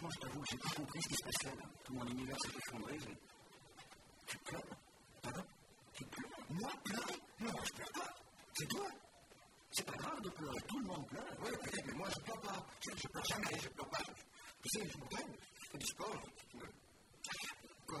J'ai pas compris ce qui se passait là. Tout mon univers s'est effondré. Tu pleures Pardon? Tu pleures? Moi, pleurer? Non, je pleure pas. C'est toi C'est pas grave de pleurer. Tout le monde pleure. Oui, mais moi, je pleure pas. Je, je pleure jamais, je pleure pas. Tu sais, je m'entraîne, je fais du sport. je- Quoi?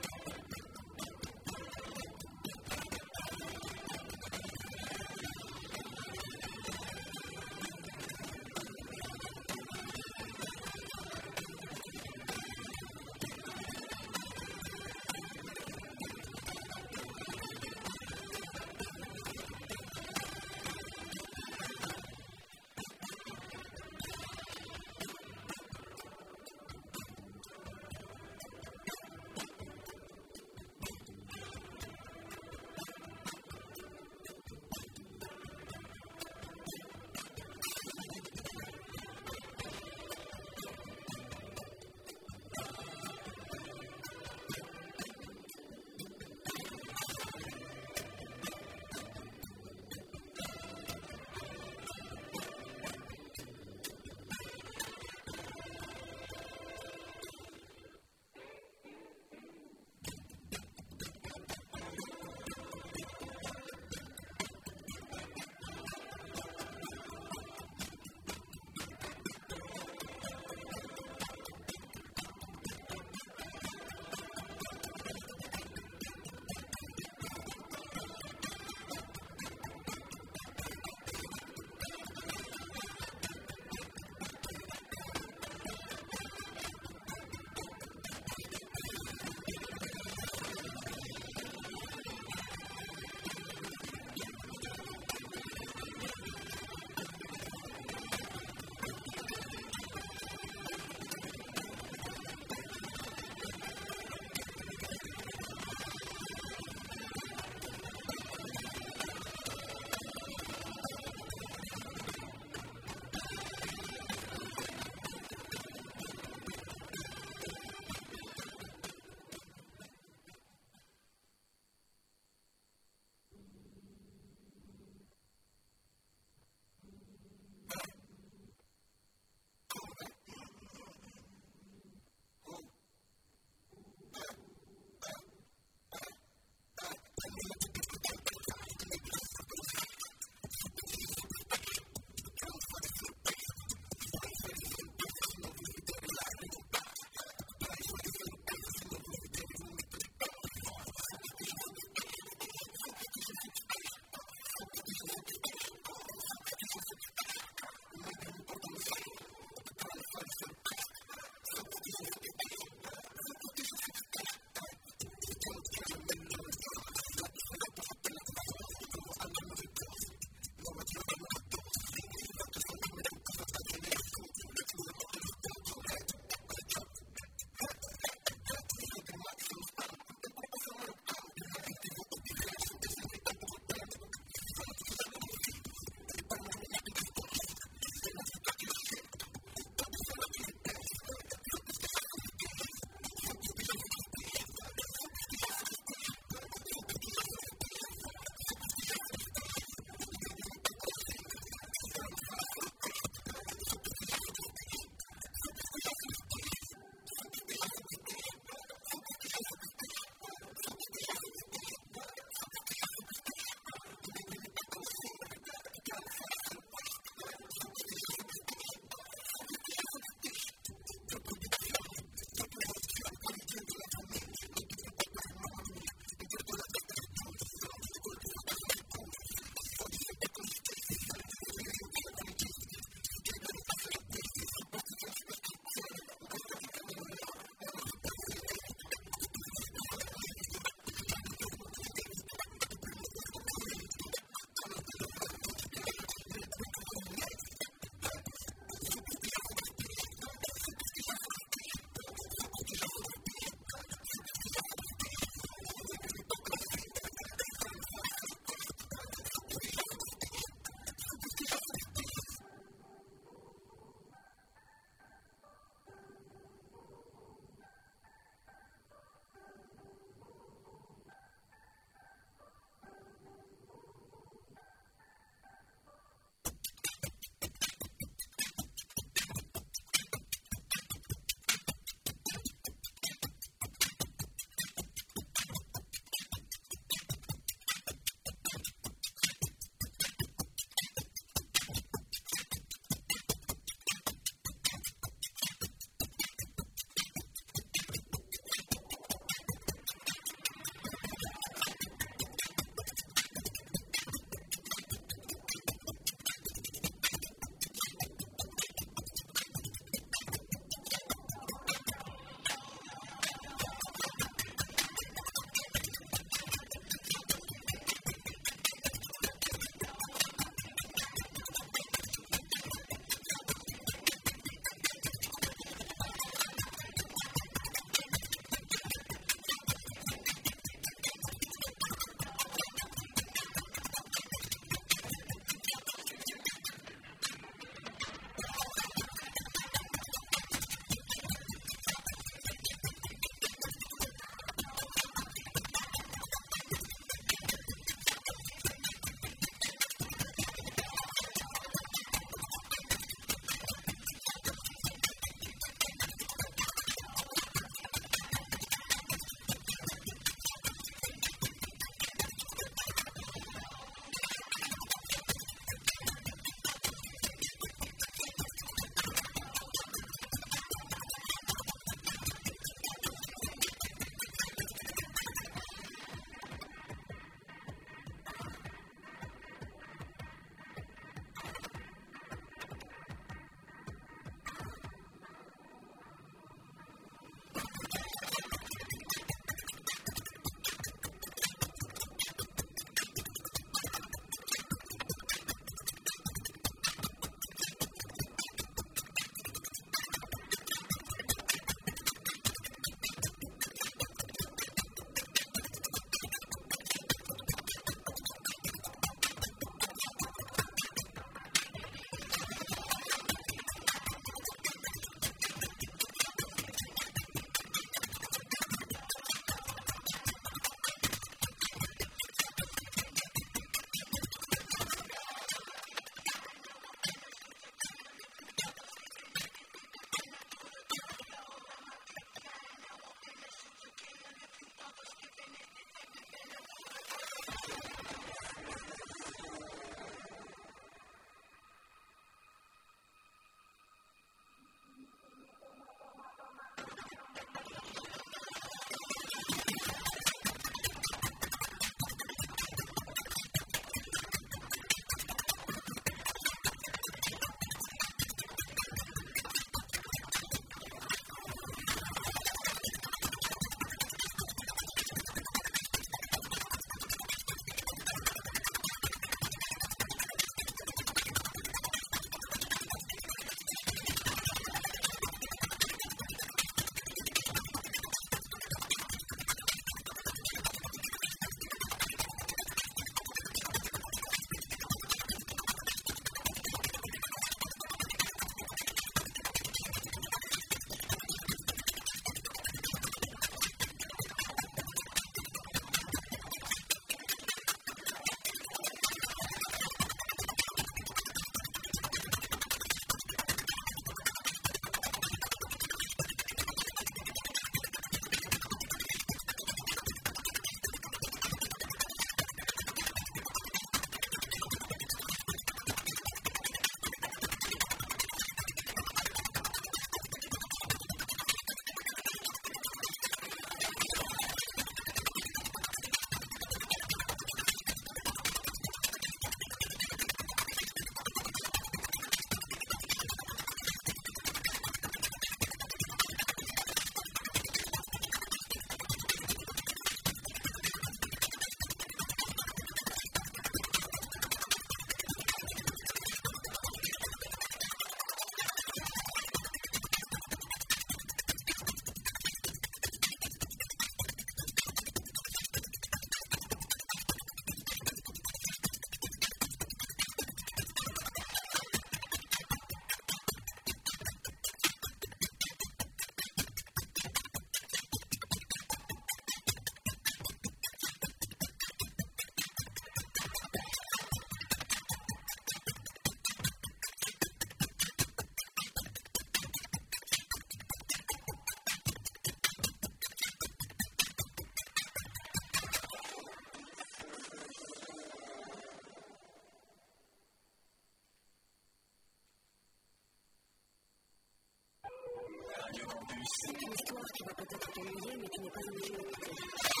C'est une histoire qui va peut-être t'ennuyer, mais qui n'est pas d'écouter.